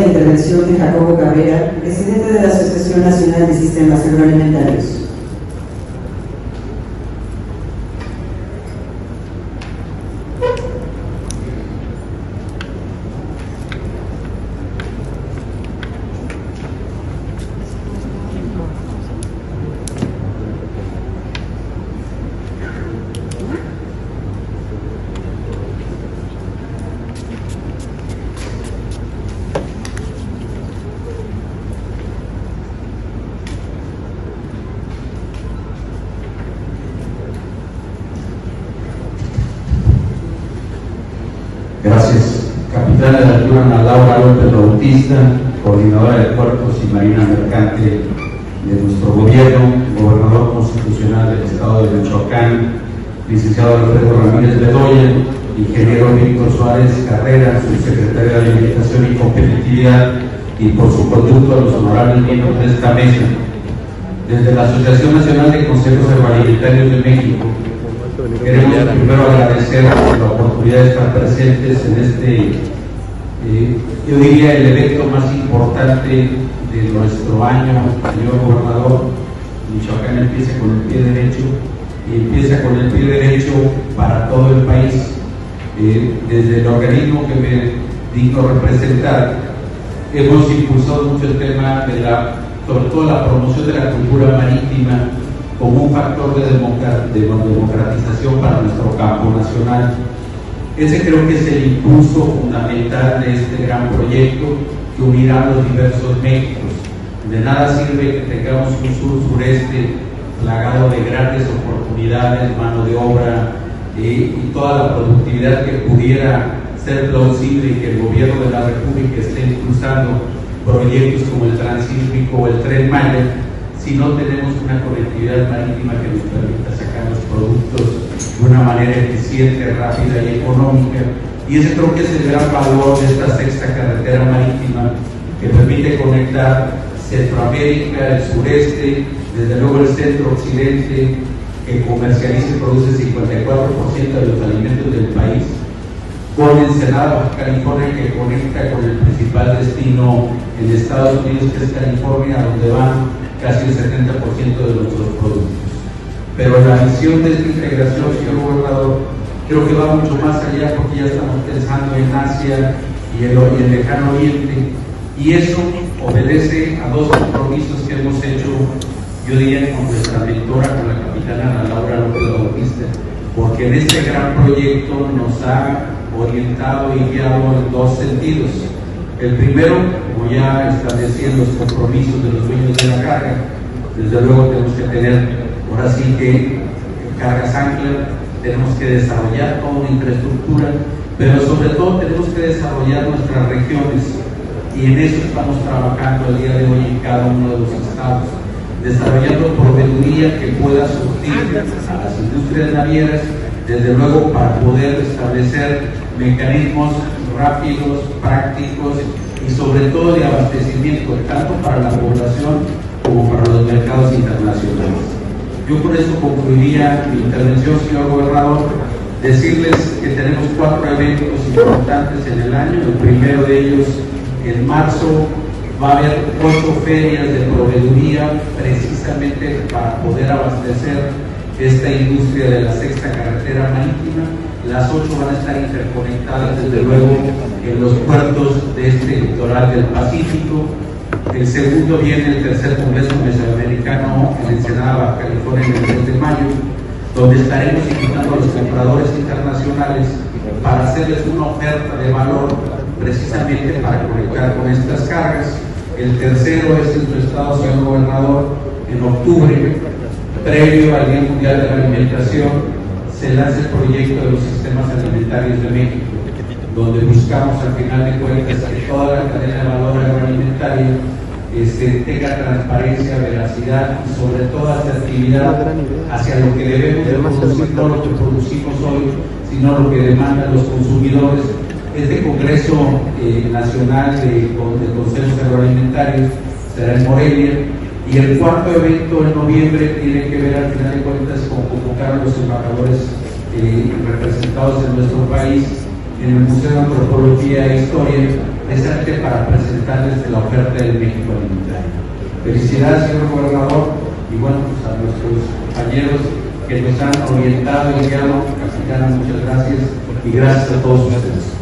la intervención de Jacobo Cabrera, presidente de la Asociación Nacional de Sistemas Agroalimentarios. Gracias. Capitán de la altura Ana Laura López Bautista, coordinadora de puertos y marina mercante de nuestro gobierno, gobernador constitucional del estado de Michoacán, licenciado Alfredo Ramírez Bedoya, ingeniero Víctor Suárez Carrera, subsecretario de Alimentación y Competitividad, y por su conducto a los honorables miembros de esta mesa. Desde la Asociación Nacional de Consejos Agroalimentarios de México, Queremos primero agradecer la oportunidad de estar presentes en este, eh, yo diría, el evento más importante de nuestro año, señor gobernador. Michoacán empieza con el pie derecho y empieza con el pie derecho para todo el país. Eh, desde el organismo que me digno representar, hemos impulsado mucho el tema de la, sobre todo la promoción de la cultura marítima como un factor de, democratización para nuestro campo nacional. Ese creo que es el impulso fundamental de este gran proyecto que unirá los diversos Méxicos. De nada sirve que tengamos un sur-sureste plagado de grandes oportunidades, mano de obra eh, y toda la productividad que pudiera ser plausible y que el gobierno de la República esté impulsando proyectos como el Transísmico o el Tren Maya, si no tenemos una conectividad marítima que nos permita sacar los productos de una manera eficiente, rápida y económica. Y ese creo que es el gran valor de esta sexta carretera marítima que permite conectar Centroamérica, el sureste, desde luego el centro-occidente, que comercializa y produce 54% de los alimentos del país, con Ensenada, California, que conecta con el principal destino en Estados Unidos, que es California, donde van casi el 70% de nuestros productos. Pero la visión de esta integración, señor gobernador, creo que va mucho más allá porque ya estamos pensando en Asia y el, el lejano oriente, y eso obedece a dos compromisos que hemos hecho, yo diría con nuestra mentora, con la capitana Ana Laura López Bautista, porque en este gran proyecto nos ha orientado y guiado en dos sentidos. El primero, como ya establecían los compromisos de los dueños de la carga, desde luego tenemos que tener, ahora sí que cargas ancla, tenemos que desarrollar toda una infraestructura, pero sobre todo tenemos que desarrollar nuestras regiones y en eso estamos trabajando el día de hoy en cada uno de los estados, desarrollando proveeduría que pueda surtir a las industrias navieras, desde luego para poder establecer mecanismos rápidos, prácticos y sobre todo de abastecimiento, tanto para la población como para los mercados internacionales. Yo por eso concluiría mi intervención, señor gobernador, decirles que tenemos cuatro eventos importantes en el año. El primero de ellos, en marzo, va a haber ocho ferias de proveeduría precisamente para poder abastecer esta industria de la sexta carretera marítima las ocho van a estar interconectadas desde luego en los puertos de este litoral del Pacífico. El segundo viene el tercer Congreso Mesoamericano en Ensenada, California, en el mes de mayo, donde estaremos invitando a los compradores internacionales para hacerles una oferta de valor precisamente para conectar con estas cargas. El tercero es en su estado, señor gobernador, en octubre, previo al Día Mundial de la Alimentación, se lanza el proyecto de los sistemas alimentarios de México, donde buscamos al final de cuentas que toda la cadena de valor agroalimentaria este, tenga transparencia, veracidad y sobre todo asertividad hacia lo que debemos de producir, no lo que producimos hoy, sino lo que demandan los consumidores. Este Congreso eh, Nacional de, de Consejos Agroalimentarios será en Morelia y el cuarto evento en noviembre tiene que ver al final de cuentas con convocar a los embajadores eh, representados en nuestro país en el Museo de Antropología e Historia, presente para presentarles la oferta del México Alimentario. Felicidades, señor gobernador, y bueno, pues a nuestros compañeros que nos han orientado y guiado, capitana, muchas gracias y gracias a todos ustedes.